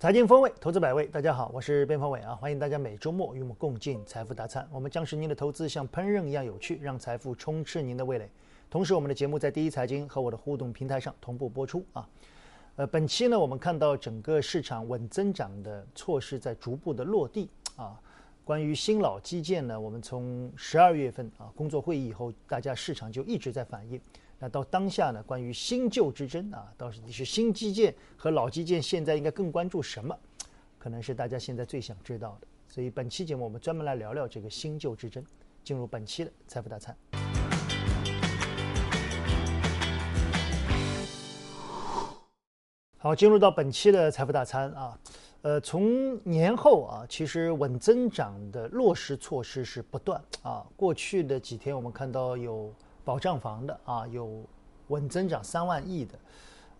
财经风味，投资百味。大家好，我是边锋伟啊，欢迎大家每周末与我们共进财富大餐。我们将使您的投资像烹饪一样有趣，让财富充斥您的味蕾。同时，我们的节目在第一财经和我的互动平台上同步播出啊。呃，本期呢，我们看到整个市场稳增长的措施在逐步的落地啊。关于新老基建呢，我们从十二月份啊工作会议以后，大家市场就一直在反映。那到当下呢？关于新旧之争啊，到底是新基建和老基建现在应该更关注什么？可能是大家现在最想知道的。所以本期节目我们专门来聊聊这个新旧之争。进入本期的财富大餐。好，进入到本期的财富大餐啊，呃，从年后啊，其实稳增长的落实措施是不断啊。过去的几天我们看到有。保障房的啊，有稳增长三万亿的，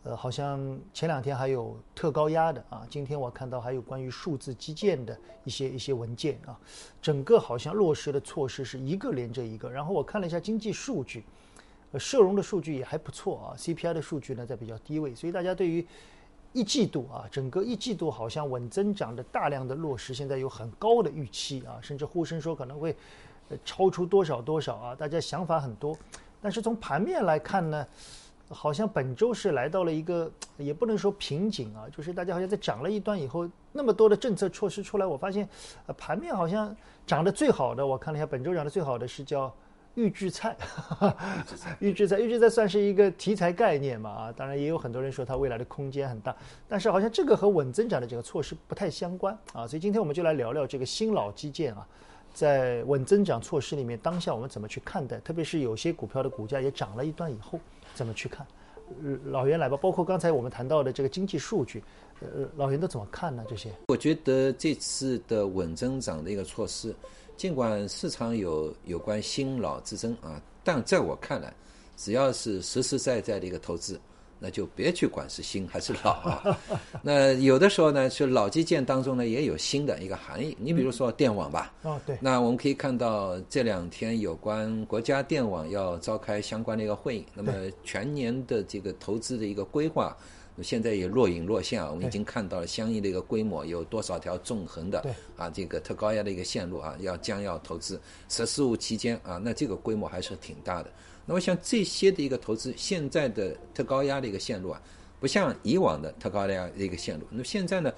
呃，好像前两天还有特高压的啊，今天我看到还有关于数字基建的一些一些文件啊，整个好像落实的措施是一个连着一个。然后我看了一下经济数据，呃，社融的数据也还不错啊，CPI 的数据呢在比较低位，所以大家对于一季度啊，整个一季度好像稳增长的大量的落实，现在有很高的预期啊，甚至呼声说可能会。超出多少多少啊？大家想法很多，但是从盘面来看呢，好像本周是来到了一个也不能说瓶颈啊，就是大家好像在涨了一段以后，那么多的政策措施出来，我发现，呃，盘面好像涨得最好的，我看了一下，本周涨得最好的是叫预制菜，预制菜，预制菜算是一个题材概念嘛啊，当然也有很多人说它未来的空间很大，但是好像这个和稳增长的这个措施不太相关啊，所以今天我们就来聊聊这个新老基建啊。在稳增长措施里面，当下我们怎么去看待？特别是有些股票的股价也涨了一段以后，怎么去看？老袁来吧，包括刚才我们谈到的这个经济数据，呃，老袁都怎么看呢？这些？我觉得这次的稳增长的一个措施，尽管市场有有关新老之争啊，但在我看来，只要是实实在在的一个投资。那就别去管是新还是老啊。那有的时候呢，是老基建当中呢也有新的一个含义。你比如说电网吧。哦，对。那我们可以看到这两天有关国家电网要召开相关的一个会议。那么全年的这个投资的一个规划，现在也若隐若现啊。我们已经看到了相应的一个规模，有多少条纵横的啊这个特高压的一个线路啊，要将要投资“十四五”期间啊，那这个规模还是挺大的。那么像这些的一个投资，现在的特高压的一个线路啊，不像以往的特高压的一个线路。那么现在呢，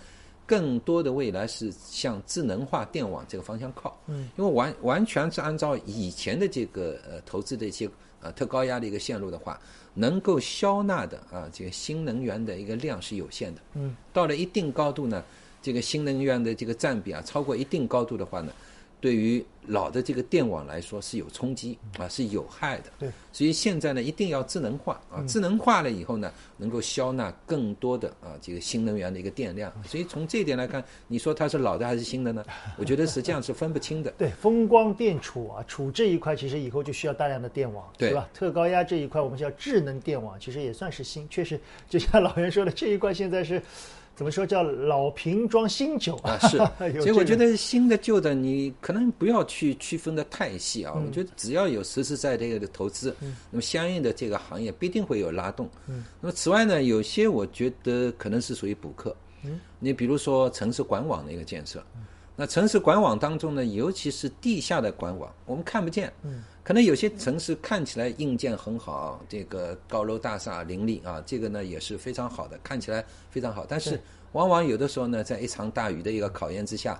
更多的未来是向智能化电网这个方向靠。嗯，因为完完全是按照以前的这个呃投资的一些呃特高压的一个线路的话，能够消纳的啊这个新能源的一个量是有限的。嗯，到了一定高度呢，这个新能源的这个占比啊超过一定高度的话呢。对于老的这个电网来说是有冲击啊，是有害的。对，所以现在呢，一定要智能化啊，智能化了以后呢，能够消纳更多的啊这个新能源的一个电量。所以从这一点来看，你说它是老的还是新的呢？我觉得实际上是分不清的。对，风光电储啊，储这一块其实以后就需要大量的电网，对吧？特高压这一块我们叫智能电网，其实也算是新，确实就像老袁说的，这一块现在是。怎么说叫老瓶装新酒啊？是，所以我觉得新的旧的，你可能不要去区分的太细啊。我觉得只要有实实在在的投资，那么相应的这个行业必定会有拉动。那么此外呢，有些我觉得可能是属于补课。你比如说城市管网的一个建设，那城市管网当中呢，尤其是地下的管网，我们看不见。可能有些城市看起来硬件很好，这个高楼大厦林立啊，这个呢也是非常好的，看起来非常好。但是往往有的时候呢，在一场大雨的一个考验之下，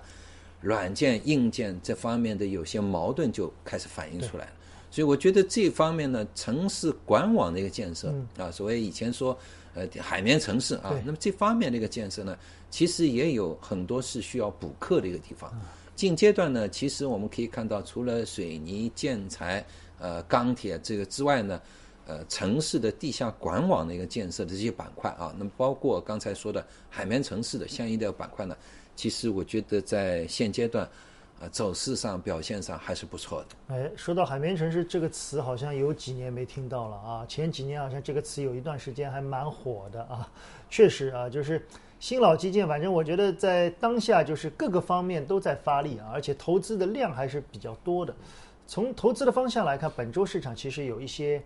软件硬件这方面的有些矛盾就开始反映出来了。所以我觉得这方面呢，城市管网的一个建设啊，所谓以前说呃海绵城市啊，那么这方面的一个建设呢，其实也有很多是需要补课的一个地方。近阶段呢，其实我们可以看到，除了水泥、建材、呃钢铁这个之外呢，呃城市的地下管网的一个建设的这些板块啊，那么包括刚才说的海绵城市的相应的板块呢，其实我觉得在现阶段，呃走势上表现上还是不错的。哎，说到海绵城市这个词，好像有几年没听到了啊，前几年好像这个词有一段时间还蛮火的啊，确实啊，就是。新老基建，反正我觉得在当下就是各个方面都在发力啊，而且投资的量还是比较多的。从投资的方向来看，本周市场其实有一些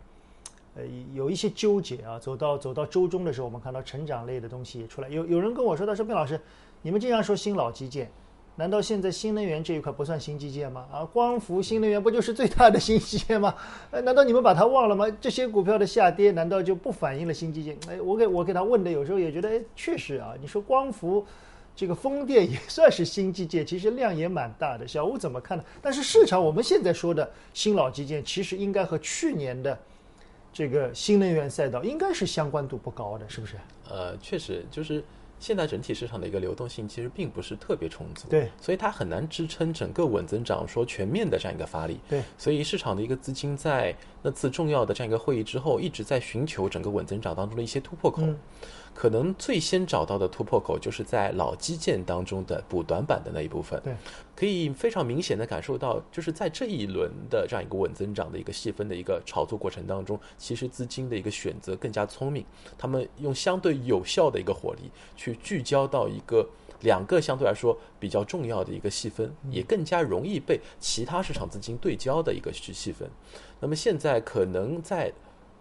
呃有一些纠结啊。走到走到周中的时候，我们看到成长类的东西也出来。有有人跟我说，他说：“卞老师，你们经常说新老基建。”难道现在新能源这一块不算新基建吗？啊，光伏、新能源不就是最大的新基建吗？呃，难道你们把它忘了吗？这些股票的下跌，难道就不反映了新基建？哎，我给我给他问的，有时候也觉得，哎，确实啊，你说光伏，这个风电也算是新基建，其实量也蛮大的。小吴怎么看呢？但是市场我们现在说的新老基建，其实应该和去年的这个新能源赛道应该是相关度不高的，是不是？呃，确实就是。现在整体市场的一个流动性其实并不是特别充足，对，所以它很难支撑整个稳增长说全面的这样一个发力，对，所以市场的一个资金在那次重要的这样一个会议之后，一直在寻求整个稳增长当中的一些突破口。可能最先找到的突破口，就是在老基建当中的补短板的那一部分。对，可以非常明显的感受到，就是在这一轮的这样一个稳增长的一个细分的一个炒作过程当中，其实资金的一个选择更加聪明，他们用相对有效的一个火力去聚焦到一个两个相对来说比较重要的一个细分，也更加容易被其他市场资金对焦的一个细细分。那么现在可能在。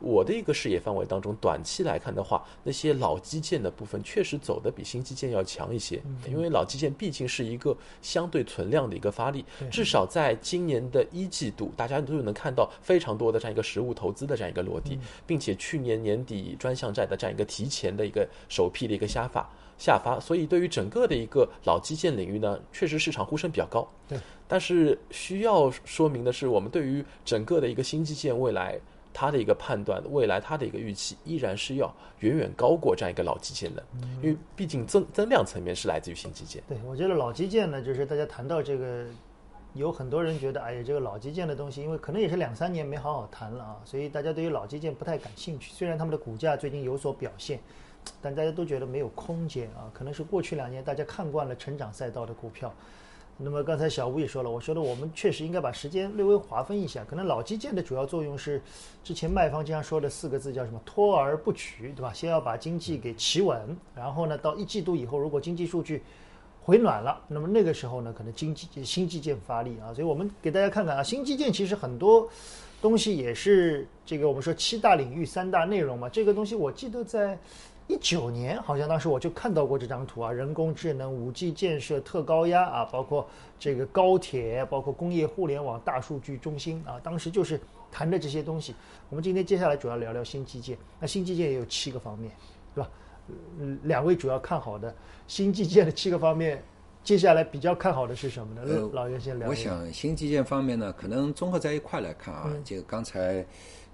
我的一个视野范围当中，短期来看的话，那些老基建的部分确实走的比新基建要强一些，因为老基建毕竟是一个相对存量的一个发力，至少在今年的一季度，大家都能看到非常多的这样一个实物投资的这样一个落地，并且去年年底专项债的这样一个提前的一个首批的一个下发下发，所以对于整个的一个老基建领域呢，确实市场呼声比较高。对，但是需要说明的是，我们对于整个的一个新基建未来。他的一个判断，未来他的一个预期依然是要远远高过这样一个老基建的，因为毕竟增增量层面是来自于新基建。对，我觉得老基建呢，就是大家谈到这个，有很多人觉得，哎呀，这个老基建的东西，因为可能也是两三年没好好谈了啊，所以大家对于老基建不太感兴趣。虽然他们的股价最近有所表现，但大家都觉得没有空间啊，可能是过去两年大家看惯了成长赛道的股票。那么刚才小吴也说了，我说的我们确实应该把时间略微划分一下。可能老基建的主要作用是，之前卖方经常说的四个字叫什么“拖而不取”，对吧？先要把经济给企稳，然后呢，到一季度以后，如果经济数据回暖了，那么那个时候呢，可能经济新基建发力啊。所以我们给大家看看啊，新基建其实很多东西也是这个我们说七大领域三大内容嘛。这个东西我记得在。一九年好像当时我就看到过这张图啊，人工智能、五 G 建设、特高压啊，包括这个高铁，包括工业互联网、大数据中心啊，当时就是谈的这些东西。我们今天接下来主要聊聊新基建，那新基建也有七个方面，对吧？嗯，两位主要看好的新基建的七个方面，接下来比较看好的是什么呢？老袁先聊。我想新基建方面呢，可能综合在一块来看啊，就刚才。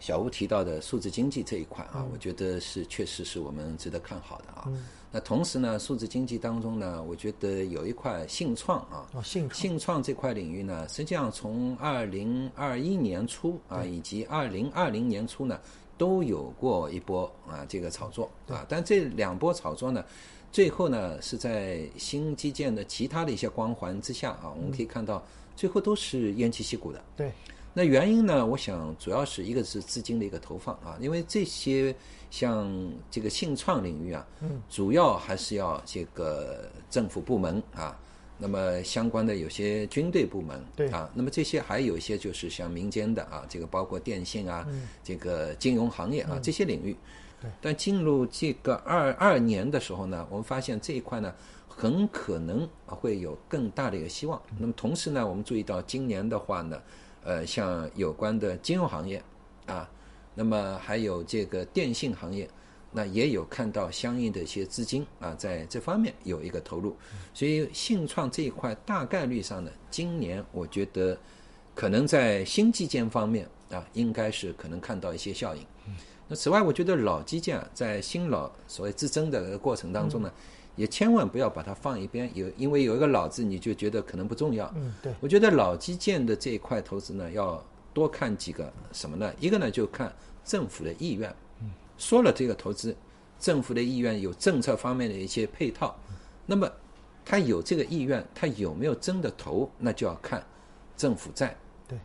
小吴提到的数字经济这一块啊，我觉得是确实是我们值得看好的啊。那同时呢，数字经济当中呢，我觉得有一块信创啊，信创这块领域呢，实际上从二零二一年初啊，以及二零二零年初呢，都有过一波啊这个炒作啊。但这两波炒作呢，最后呢是在新基建的其他的一些光环之下啊，我们可以看到最后都是偃旗息鼓的。对。那原因呢？我想主要是一个是资金的一个投放啊，因为这些像这个信创领域啊，嗯，主要还是要这个政府部门啊，那么相关的有些军队部门，对啊，那么这些还有一些就是像民间的啊，这个包括电信啊，这个金融行业啊这些领域，但进入这个二二年的时候呢，我们发现这一块呢，很可能会有更大的一个希望。那么同时呢，我们注意到今年的话呢。呃，像有关的金融行业，啊，那么还有这个电信行业，那也有看到相应的一些资金啊，在这方面有一个投入，所以信创这一块大概率上呢，今年我觉得可能在新基建方面啊，应该是可能看到一些效应。那此外，我觉得老基建在新老所谓之争的过程当中呢。也千万不要把它放一边，有因为有一个老字，你就觉得可能不重要。嗯，对。我觉得老基建的这一块投资呢，要多看几个什么呢？一个呢，就看政府的意愿。嗯。说了这个投资，政府的意愿有政策方面的一些配套，那么他有这个意愿，他有没有真的投，那就要看政府债。对。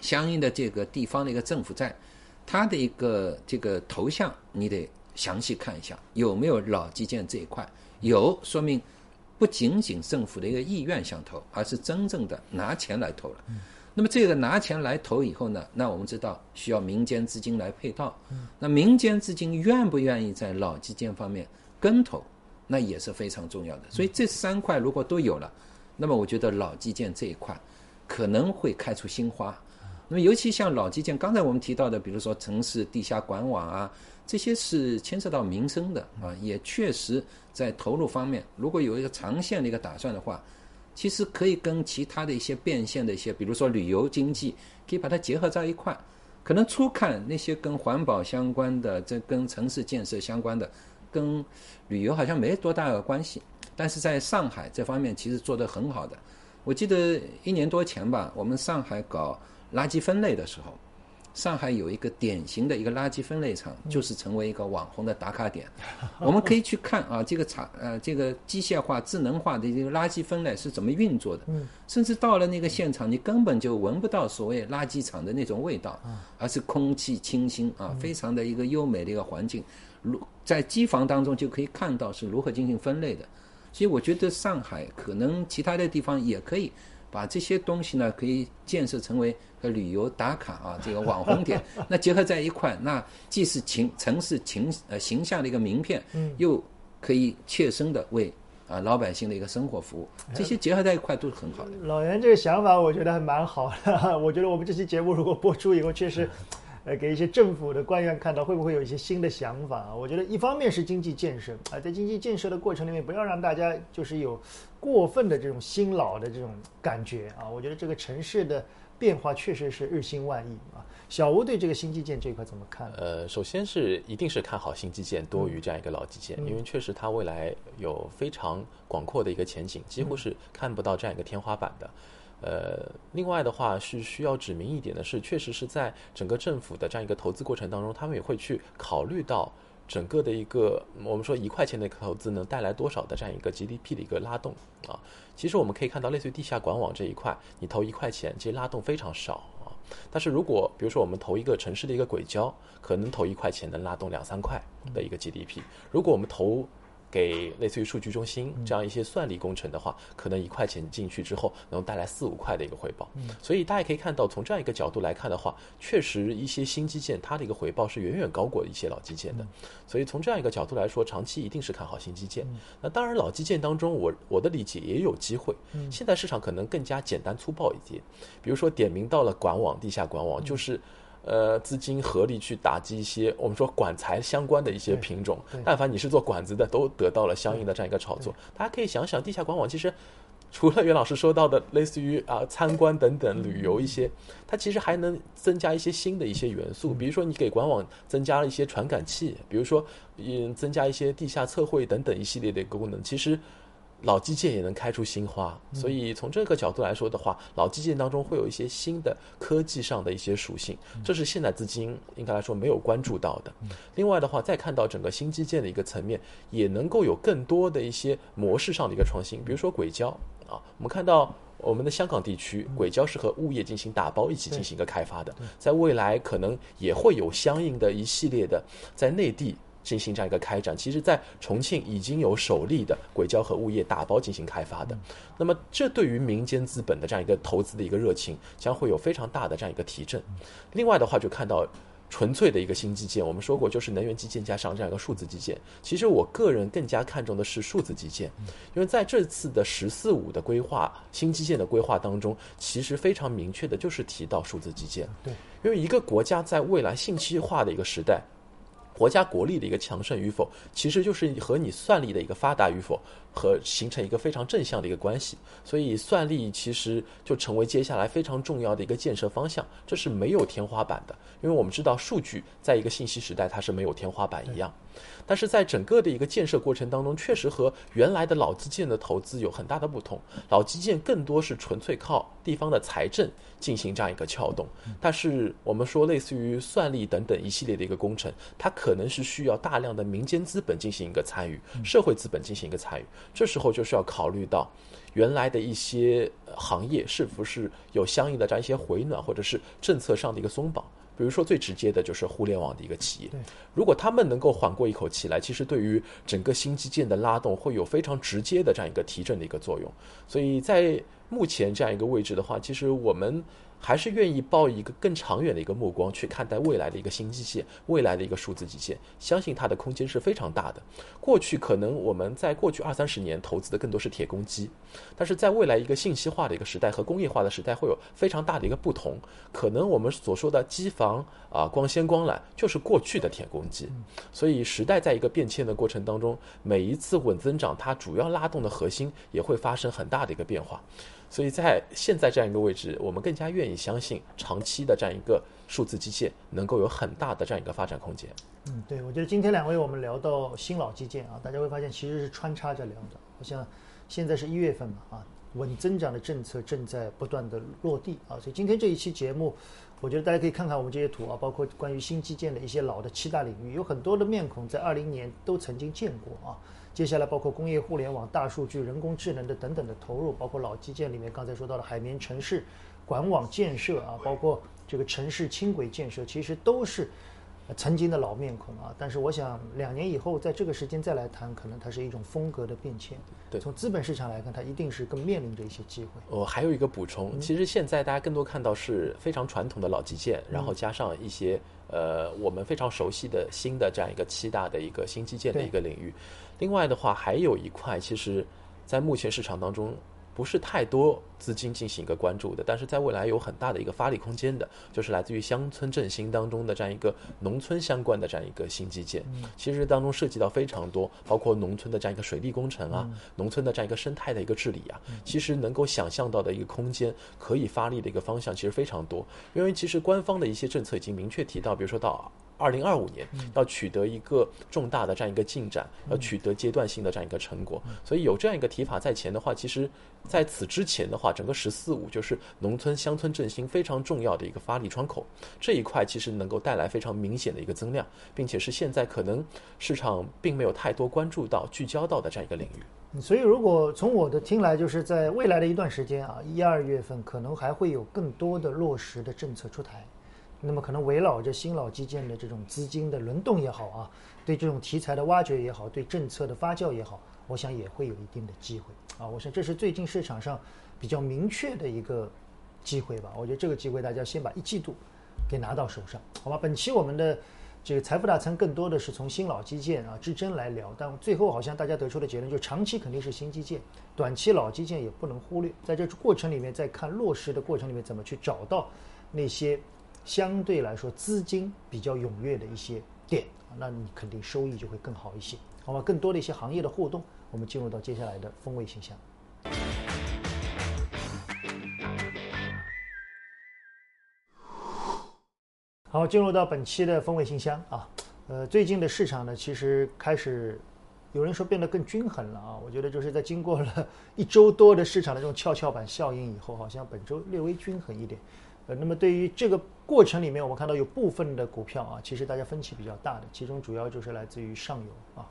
相应的这个地方的一个政府债，它的一个这个投向，你得详细看一下有没有老基建这一块。有说明，不仅仅政府的一个意愿想投，而是真正的拿钱来投了。那么这个拿钱来投以后呢，那我们知道需要民间资金来配套。那民间资金愿不愿意在老基建方面跟投，那也是非常重要的。所以这三块如果都有了，那么我觉得老基建这一块可能会开出新花。那么尤其像老基建，刚才我们提到的，比如说城市地下管网啊，这些是牵涉到民生的啊，也确实在投入方面，如果有一个长线的一个打算的话。其实可以跟其他的一些变现的一些，比如说旅游经济，可以把它结合在一块。可能初看那些跟环保相关的，这跟城市建设相关的，跟旅游好像没多大的关系。但是在上海这方面其实做得很好的。我记得一年多前吧，我们上海搞垃圾分类的时候。上海有一个典型的一个垃圾分类厂，就是成为一个网红的打卡点。我们可以去看啊，这个厂呃，这个机械化、智能化的这个垃圾分类是怎么运作的。甚至到了那个现场，你根本就闻不到所谓垃圾场的那种味道，而是空气清新啊，非常的一个优美的一个环境。如在机房当中就可以看到是如何进行分类的。所以我觉得上海可能其他的地方也可以。把这些东西呢，可以建设成为个旅游打卡啊，这个网红点，那结合在一块，那既是情城市情呃形象的一个名片，嗯，又可以切身的为啊老百姓的一个生活服务，这些结合在一块都是很好的。老袁这个想法，我觉得还蛮好的。我觉得我们这期节目如果播出以后，确实。呃，给一些政府的官员看到，会不会有一些新的想法啊？我觉得一方面是经济建设啊，在经济建设的过程里面，不要让大家就是有过分的这种新老的这种感觉啊。我觉得这个城市的变化确实是日新万异啊。小吴对这个新基建这一块怎么看？呃，首先是一定是看好新基建多于这样一个老基建，因为确实它未来有非常广阔的一个前景，几乎是看不到这样一个天花板的。呃，另外的话是需要指明一点的是，确实是在整个政府的这样一个投资过程当中，他们也会去考虑到整个的一个我们说一块钱的投资能带来多少的这样一个 GDP 的一个拉动啊。其实我们可以看到，类似于地下管网这一块，你投一块钱，其实拉动非常少啊。但是如果比如说我们投一个城市的一个轨交，可能投一块钱能拉动两三块的一个 GDP。如果我们投给类似于数据中心这样一些算力工程的话，可能一块钱进去之后能带来四五块的一个回报。所以大家可以看到，从这样一个角度来看的话，确实一些新基建它的一个回报是远远高过一些老基建的。所以从这样一个角度来说，长期一定是看好新基建。那当然，老基建当中，我我的理解也有机会。现在市场可能更加简单粗暴一些，比如说点名到了管网、地下管网，就是。呃，资金合力去打击一些我们说管材相关的一些品种，但凡你是做管子的，都得到了相应的这样一个炒作。大家可以想想，地下管网其实除了袁老师说到的类似于啊参观等等旅游一些，它其实还能增加一些新的一些元素，比如说你给管网增加了一些传感器，比如说嗯增加一些地下测绘等等一系列的一个功能，其实。老基建也能开出新花，所以从这个角度来说的话，老基建当中会有一些新的科技上的一些属性，这是现在资金应该来说没有关注到的。另外的话，再看到整个新基建的一个层面，也能够有更多的一些模式上的一个创新，比如说轨交啊，我们看到我们的香港地区轨交是和物业进行打包一起进行一个开发的，在未来可能也会有相应的一系列的在内地。进行这样一个开展，其实，在重庆已经有首例的轨交和物业打包进行开发的。那么，这对于民间资本的这样一个投资的一个热情，将会有非常大的这样一个提振。另外的话，就看到纯粹的一个新基建，我们说过，就是能源基建加上这样一个数字基建。其实，我个人更加看重的是数字基建，因为在这次的“十四五”的规划新基建的规划当中，其实非常明确的就是提到数字基建。对，因为一个国家在未来信息化的一个时代。国家国力的一个强盛与否，其实就是和你算力的一个发达与否和形成一个非常正向的一个关系。所以，算力其实就成为接下来非常重要的一个建设方向。这是没有天花板的，因为我们知道数据在一个信息时代它是没有天花板一样。但是在整个的一个建设过程当中，确实和原来的老基建的投资有很大的不同。老基建更多是纯粹靠地方的财政进行这样一个撬动，但是我们说类似于算力等等一系列的一个工程，它可能是需要大量的民间资本进行一个参与，社会资本进行一个参与。这时候就是要考虑到原来的一些行业是不是有相应的这样一些回暖，或者是政策上的一个松绑。比如说最直接的就是互联网的一个企业，如果他们能够缓过一口气来，其实对于整个新基建的拉动会有非常直接的这样一个提振的一个作用。所以在目前这样一个位置的话，其实我们还是愿意抱一个更长远的一个目光去看待未来的一个新基建，未来的一个数字基建，相信它的空间是非常大的。过去可能我们在过去二三十年投资的更多是铁公鸡，但是在未来一个信息化的一个时代和工业化的时代会有非常大的一个不同。可能我们所说的机房啊、光纤、光缆就是过去的铁公鸡，所以时代在一个变迁的过程当中，每一次稳增长它主要拉动的核心也会发生很大的一个变化。所以在现在这样一个位置，我们更加愿意相信长期的这样一个数字基建能够有很大的这样一个发展空间。嗯，对，我觉得今天两位我们聊到新老基建啊，大家会发现其实是穿插着聊的。我想现在是一月份嘛啊，稳增长的政策正在不断的落地啊，所以今天这一期节目，我觉得大家可以看看我们这些图啊，包括关于新基建的一些老的七大领域，有很多的面孔在二零年都曾经见过啊。接下来包括工业互联网、大数据、人工智能的等等的投入，包括老基建里面刚才说到的海绵城市管网建设啊，包括这个城市轻轨建设，其实都是曾经的老面孔啊。但是我想两年以后在这个时间再来谈，可能它是一种风格的变迁。对，从资本市场来看，它一定是更面临着一些机会。我还有一个补充，其实现在大家更多看到是非常传统的老基建，然后加上一些呃我们非常熟悉的新的这样一个七大的一个新基建的一个领域。另外的话，还有一块，其实，在目前市场当中不是太多资金进行一个关注的，但是在未来有很大的一个发力空间的，就是来自于乡村振兴当中的这样一个农村相关的这样一个新基建。其实当中涉及到非常多，包括农村的这样一个水利工程啊，农村的这样一个生态的一个治理啊，其实能够想象到的一个空间，可以发力的一个方向其实非常多。因为其实官方的一些政策已经明确提到，比如说到。二零二五年要取得一个重大的这样一个进展，要取得阶段性的这样一个成果，所以有这样一个提法在前的话，其实在此之前的话，整个“十四五”就是农村乡村振兴非常重要的一个发力窗口，这一块其实能够带来非常明显的一个增量，并且是现在可能市场并没有太多关注到、聚焦到的这样一个领域。所以，如果从我的听来，就是在未来的一段时间啊，一二月份可能还会有更多的落实的政策出台。那么可能围绕着新老基建的这种资金的轮动也好啊，对这种题材的挖掘也好，对政策的发酵也好，我想也会有一定的机会啊。我想这是最近市场上比较明确的一个机会吧。我觉得这个机会大家先把一季度给拿到手上，好吧？本期我们的这个财富大餐更多的是从新老基建啊之争来聊，但最后好像大家得出的结论就是长期肯定是新基建，短期老基建也不能忽略。在这过程里面，在看落实的过程里面，怎么去找到那些。相对来说，资金比较踊跃的一些店，那你肯定收益就会更好一些，好吧？更多的一些行业的互动，我们进入到接下来的风味信箱。好，进入到本期的风味信箱啊，呃，最近的市场呢，其实开始有人说变得更均衡了啊，我觉得就是在经过了一周多的市场的这种跷跷板效应以后，好像本周略微均衡一点。呃，那么对于这个过程里面，我们看到有部分的股票啊，其实大家分歧比较大的，其中主要就是来自于上游啊，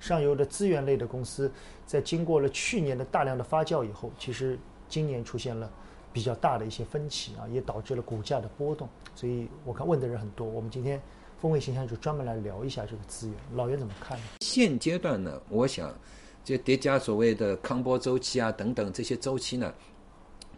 上游的资源类的公司，在经过了去年的大量的发酵以后，其实今年出现了比较大的一些分歧啊，也导致了股价的波动。所以我看问的人很多，我们今天风味形象就专门来聊一下这个资源，老袁怎么看呢？现阶段呢，我想就叠加所谓的康波周期啊等等这些周期呢，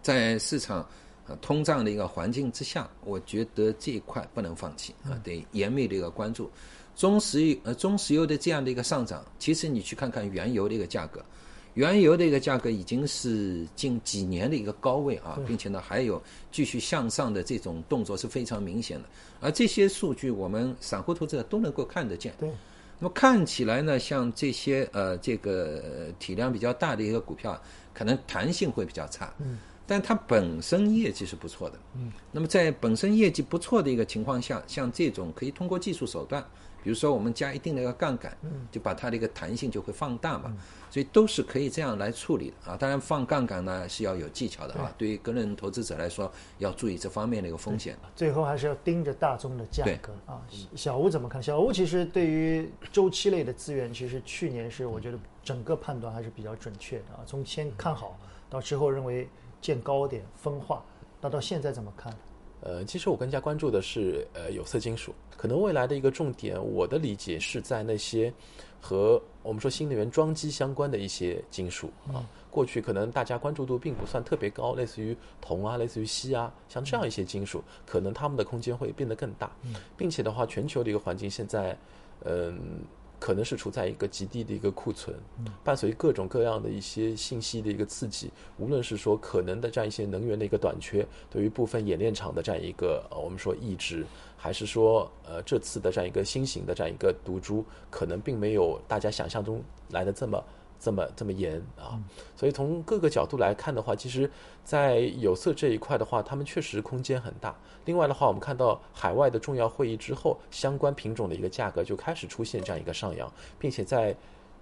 在市场。啊，通胀的一个环境之下，我觉得这一块不能放弃啊，得严密的一个关注。中石油呃，中石油的这样的一个上涨，其实你去看看原油的一个价格，原油的一个价格已经是近几年的一个高位啊，并且呢还有继续向上的这种动作是非常明显的。而这些数据，我们散户投资者都能够看得见。对。那么看起来呢，像这些呃这个体量比较大的一个股票，可能弹性会比较差。嗯。但它本身业绩是不错的，嗯，那么在本身业绩不错的一个情况下，像这种可以通过技术手段，比如说我们加一定的一个杠杆，嗯，就把它的一个弹性就会放大嘛，所以都是可以这样来处理的啊。当然放杠杆呢是要有技巧的啊，对于个人投资者来说要注意这方面的一个风险。最后还是要盯着大宗的价格啊。小吴怎么看？小吴其实对于周期类的资源，其实去年是我觉得整个判断还是比较准确的啊。从先看好到之后认为。见高点分化，那到现在怎么看？呃，其实我更加关注的是呃有色金属，可能未来的一个重点，我的理解是在那些和我们说新能源装机相关的一些金属啊。过去可能大家关注度并不算特别高，类似于铜啊，类似于锡啊，像这样一些金属，可能它们的空间会变得更大，并且的话，全球的一个环境现在，嗯。可能是处在一个极低的一个库存，伴随各种各样的一些信息的一个刺激，无论是说可能的这样一些能源的一个短缺，对于部分冶炼厂的这样一个我们说抑制，还是说呃这次的这样一个新型的这样一个毒株，可能并没有大家想象中来的这么。这么这么严啊，所以从各个角度来看的话，其实，在有色这一块的话，他们确实空间很大。另外的话，我们看到海外的重要会议之后，相关品种的一个价格就开始出现这样一个上扬，并且在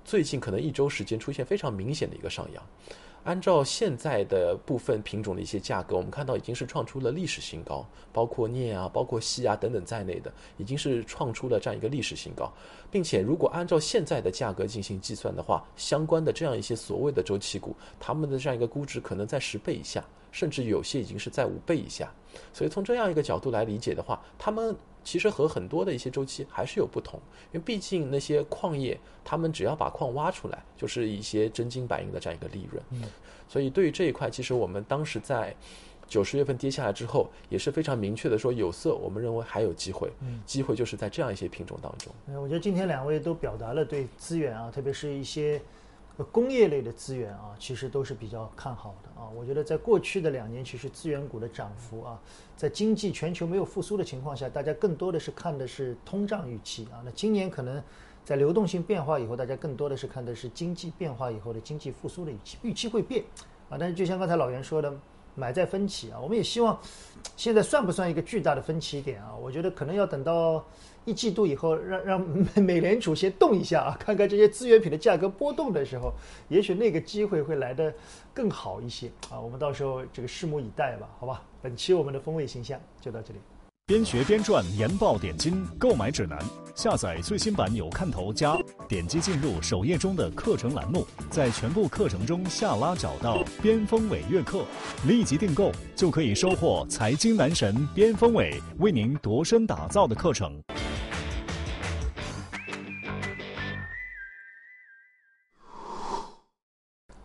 最近可能一周时间出现非常明显的一个上扬。按照现在的部分品种的一些价格，我们看到已经是创出了历史新高，包括镍啊、包括锡啊等等在内的，已经是创出了这样一个历史新高，并且如果按照现在的价格进行计算的话，相关的这样一些所谓的周期股，他们的这样一个估值可能在十倍以下，甚至有些已经是在五倍以下。所以从这样一个角度来理解的话，他们。其实和很多的一些周期还是有不同，因为毕竟那些矿业，他们只要把矿挖出来，就是一些真金白银的这样一个利润。嗯，所以对于这一块，其实我们当时在九十月份跌下来之后，也是非常明确的说，有色我们认为还有机会。嗯，机会就是在这样一些品种当中。嗯，我觉得今天两位都表达了对资源啊，特别是一些。工业类的资源啊，其实都是比较看好的啊。我觉得在过去的两年，其实资源股的涨幅啊，在经济全球没有复苏的情况下，大家更多的是看的是通胀预期啊。那今年可能在流动性变化以后，大家更多的是看的是经济变化以后的经济复苏的预期，预期会变啊。但是就像刚才老袁说的，买在分歧啊，我们也希望现在算不算一个巨大的分歧点啊？我觉得可能要等到。一季度以后，让让 美联储先动一下啊，看看这些资源品的价格波动的时候，也许那个机会会来得更好一些啊。我们到时候这个拭目以待吧，好吧。本期我们的风味形象就到这里。边学边赚研报点金购买指南，下载最新版有看头加，点击进入首页中的课程栏目，在全部课程中下拉找到边锋伟月课，立即订购就可以收获财经男神边锋伟为您度身打造的课程。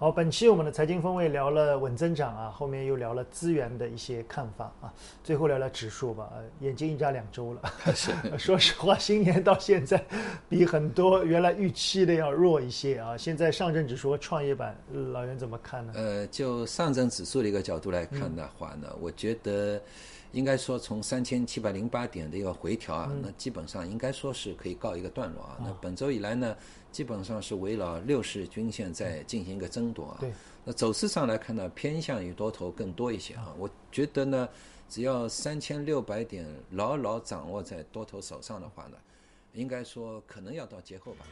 好，本期我们的财经风味聊了稳增长啊，后面又聊了资源的一些看法啊，最后聊聊指数吧。眼睛一眨两周了，说实话，新年到现在比很多原来预期的要弱一些啊。现在上证指数和创业板，老袁怎么看呢？呃，就上证指数的一个角度来看的话呢，我觉得应该说从三千七百零八点的一个回调啊，那基本上应该说是可以告一个段落啊。那本周以来呢？基本上是围绕六十均线在进行一个争夺啊。那走势上来看呢，偏向于多头更多一些啊。我觉得呢，只要三千六百点牢牢掌握在多头手上的话呢，应该说可能要到节后吧。